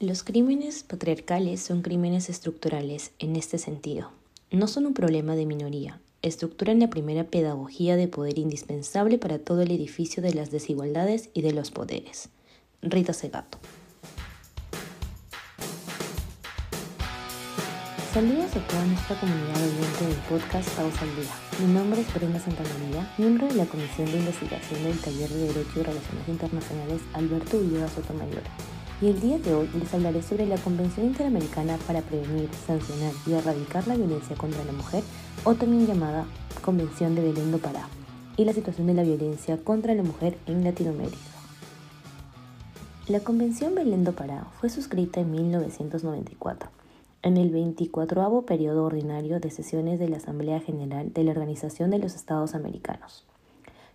Los crímenes patriarcales son crímenes estructurales en este sentido. No son un problema de minoría, estructuran la primera pedagogía de poder indispensable para todo el edificio de las desigualdades y de los poderes. Rita Segato. Saludos a toda nuestra comunidad oyente del podcast Pausa al Día. Mi nombre es Brenda Santamaría, miembro de la Comisión de Investigación del Taller de Derecho y Relaciones Internacionales Alberto Villegas Sotomayor y el día de hoy les hablaré sobre la Convención Interamericana para Prevenir, Sancionar y Erradicar la Violencia contra la Mujer, o también llamada Convención de Belén do Pará, y la situación de la violencia contra la mujer en Latinoamérica. La Convención Belén do Pará fue suscrita en 1994, en el 24 periodo ordinario de sesiones de la Asamblea General de la Organización de los Estados Americanos.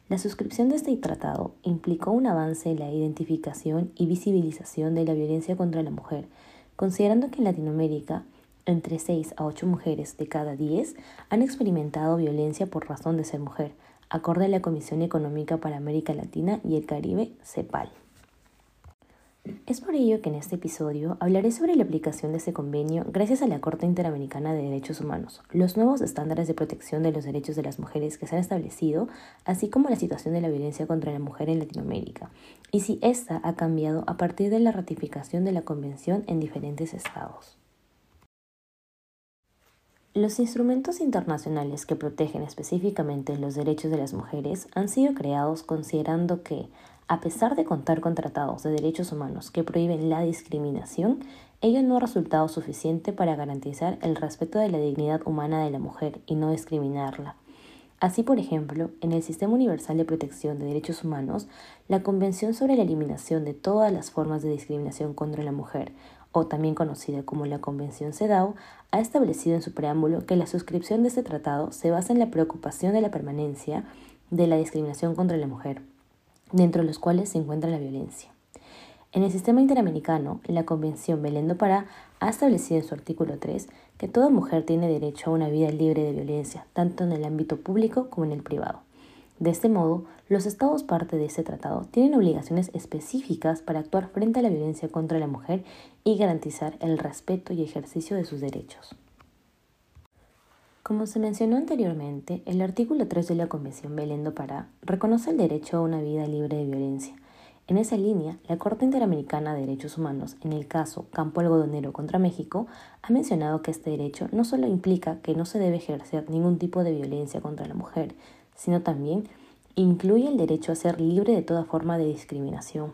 La suscripción de este tratado implicó un avance en la identificación y visibilización de la violencia contra la mujer, considerando que en Latinoamérica entre 6 a 8 mujeres de cada 10 han experimentado violencia por razón de ser mujer, acorde a la Comisión Económica para América Latina y el Caribe, CEPAL. Es por ello que en este episodio hablaré sobre la aplicación de este convenio gracias a la Corte Interamericana de Derechos Humanos, los nuevos estándares de protección de los derechos de las mujeres que se han establecido, así como la situación de la violencia contra la mujer en Latinoamérica, y si ésta ha cambiado a partir de la ratificación de la Convención en diferentes estados. Los instrumentos internacionales que protegen específicamente los derechos de las mujeres han sido creados considerando que, a pesar de contar con tratados de derechos humanos que prohíben la discriminación, ello no ha resultado suficiente para garantizar el respeto de la dignidad humana de la mujer y no discriminarla. Así, por ejemplo, en el Sistema Universal de Protección de Derechos Humanos, la Convención sobre la Eliminación de todas las formas de discriminación contra la mujer, o también conocida como la Convención CEDAW, ha establecido en su preámbulo que la suscripción de este tratado se basa en la preocupación de la permanencia de la discriminación contra la mujer dentro de los cuales se encuentra la violencia. En el sistema interamericano, la Convención Belén do Pará ha establecido en su artículo 3 que toda mujer tiene derecho a una vida libre de violencia, tanto en el ámbito público como en el privado. De este modo, los estados parte de este tratado tienen obligaciones específicas para actuar frente a la violencia contra la mujer y garantizar el respeto y ejercicio de sus derechos. Como se mencionó anteriormente, el artículo 3 de la Convención Belén do Pará reconoce el derecho a una vida libre de violencia. En esa línea, la Corte Interamericana de Derechos Humanos, en el caso Campo Algodonero contra México, ha mencionado que este derecho no solo implica que no se debe ejercer ningún tipo de violencia contra la mujer, sino también incluye el derecho a ser libre de toda forma de discriminación,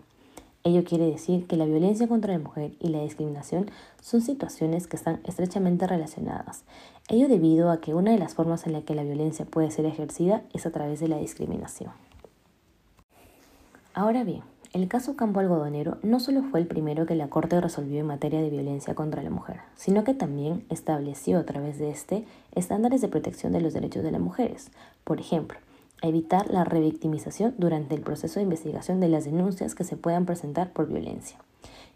Ello quiere decir que la violencia contra la mujer y la discriminación son situaciones que están estrechamente relacionadas. Ello debido a que una de las formas en la que la violencia puede ser ejercida es a través de la discriminación. Ahora bien, el caso Campo Algodonero no solo fue el primero que la Corte resolvió en materia de violencia contra la mujer, sino que también estableció a través de este estándares de protección de los derechos de las mujeres. Por ejemplo, evitar la revictimización durante el proceso de investigación de las denuncias que se puedan presentar por violencia.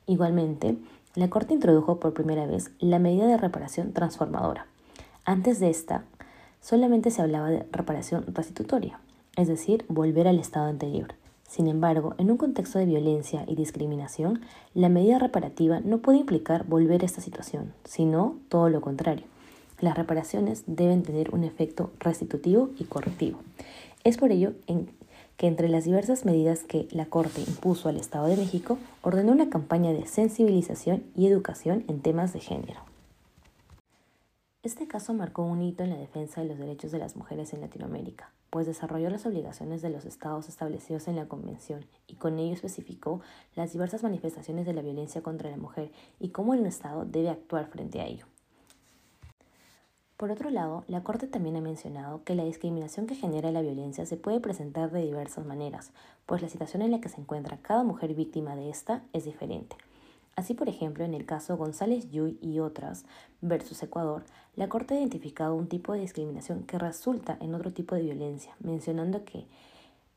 Igualmente, la Corte introdujo por primera vez la medida de reparación transformadora. Antes de esta, solamente se hablaba de reparación restitutoria, es decir, volver al estado anterior. Sin embargo, en un contexto de violencia y discriminación, la medida reparativa no puede implicar volver a esta situación, sino todo lo contrario. Las reparaciones deben tener un efecto restitutivo y correctivo. Es por ello que entre las diversas medidas que la Corte impuso al Estado de México, ordenó una campaña de sensibilización y educación en temas de género. Este caso marcó un hito en la defensa de los derechos de las mujeres en Latinoamérica, pues desarrolló las obligaciones de los estados establecidos en la Convención y con ello especificó las diversas manifestaciones de la violencia contra la mujer y cómo el Estado debe actuar frente a ello. Por otro lado, la Corte también ha mencionado que la discriminación que genera la violencia se puede presentar de diversas maneras, pues la situación en la que se encuentra cada mujer víctima de esta es diferente. Así, por ejemplo, en el caso González Yuy y otras versus Ecuador, la Corte ha identificado un tipo de discriminación que resulta en otro tipo de violencia, mencionando que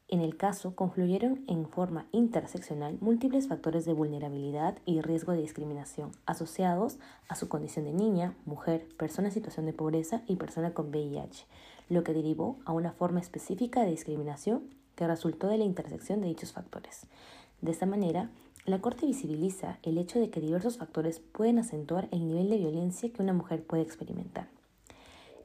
en el caso, confluyeron en forma interseccional múltiples factores de vulnerabilidad y riesgo de discriminación asociados a su condición de niña, mujer, persona en situación de pobreza y persona con VIH, lo que derivó a una forma específica de discriminación que resultó de la intersección de dichos factores. De esta manera, La Corte visibiliza el hecho de que diversos factores pueden acentuar el nivel de violencia que una mujer puede experimentar.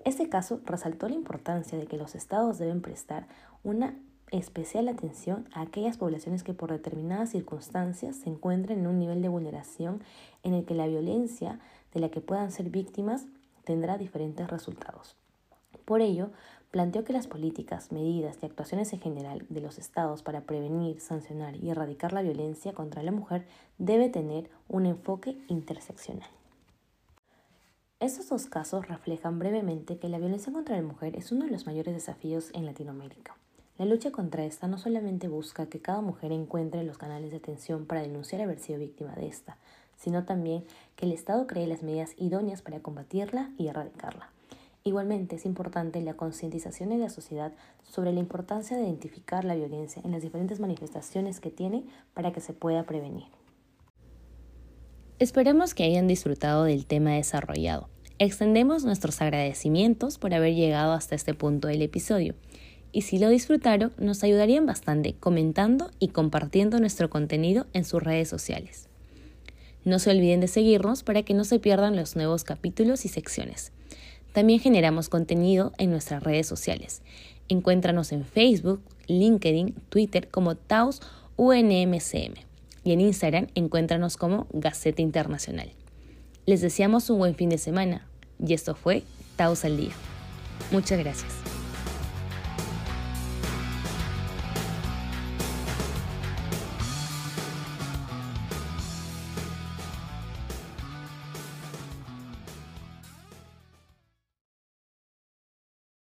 Este caso resaltó la importancia de que los estados deben prestar una especial atención a aquellas poblaciones que por determinadas circunstancias se encuentren en un nivel de vulneración en el que la violencia de la que puedan ser víctimas tendrá diferentes resultados. Por ello, planteó que las políticas, medidas y actuaciones en general de los estados para prevenir, sancionar y erradicar la violencia contra la mujer debe tener un enfoque interseccional. Estos dos casos reflejan brevemente que la violencia contra la mujer es uno de los mayores desafíos en Latinoamérica. La lucha contra esta no solamente busca que cada mujer encuentre los canales de atención para denunciar haber sido víctima de esta, sino también que el Estado cree las medidas idóneas para combatirla y erradicarla. Igualmente es importante la concientización de la sociedad sobre la importancia de identificar la violencia en las diferentes manifestaciones que tiene para que se pueda prevenir. Esperamos que hayan disfrutado del tema desarrollado. Extendemos nuestros agradecimientos por haber llegado hasta este punto del episodio. Y si lo disfrutaron, nos ayudarían bastante comentando y compartiendo nuestro contenido en sus redes sociales. No se olviden de seguirnos para que no se pierdan los nuevos capítulos y secciones. También generamos contenido en nuestras redes sociales. Encuéntranos en Facebook, LinkedIn, Twitter como Taos UNMCM y en Instagram encuéntranos como Gaceta Internacional. Les deseamos un buen fin de semana y esto fue Taos al Día. Muchas gracias.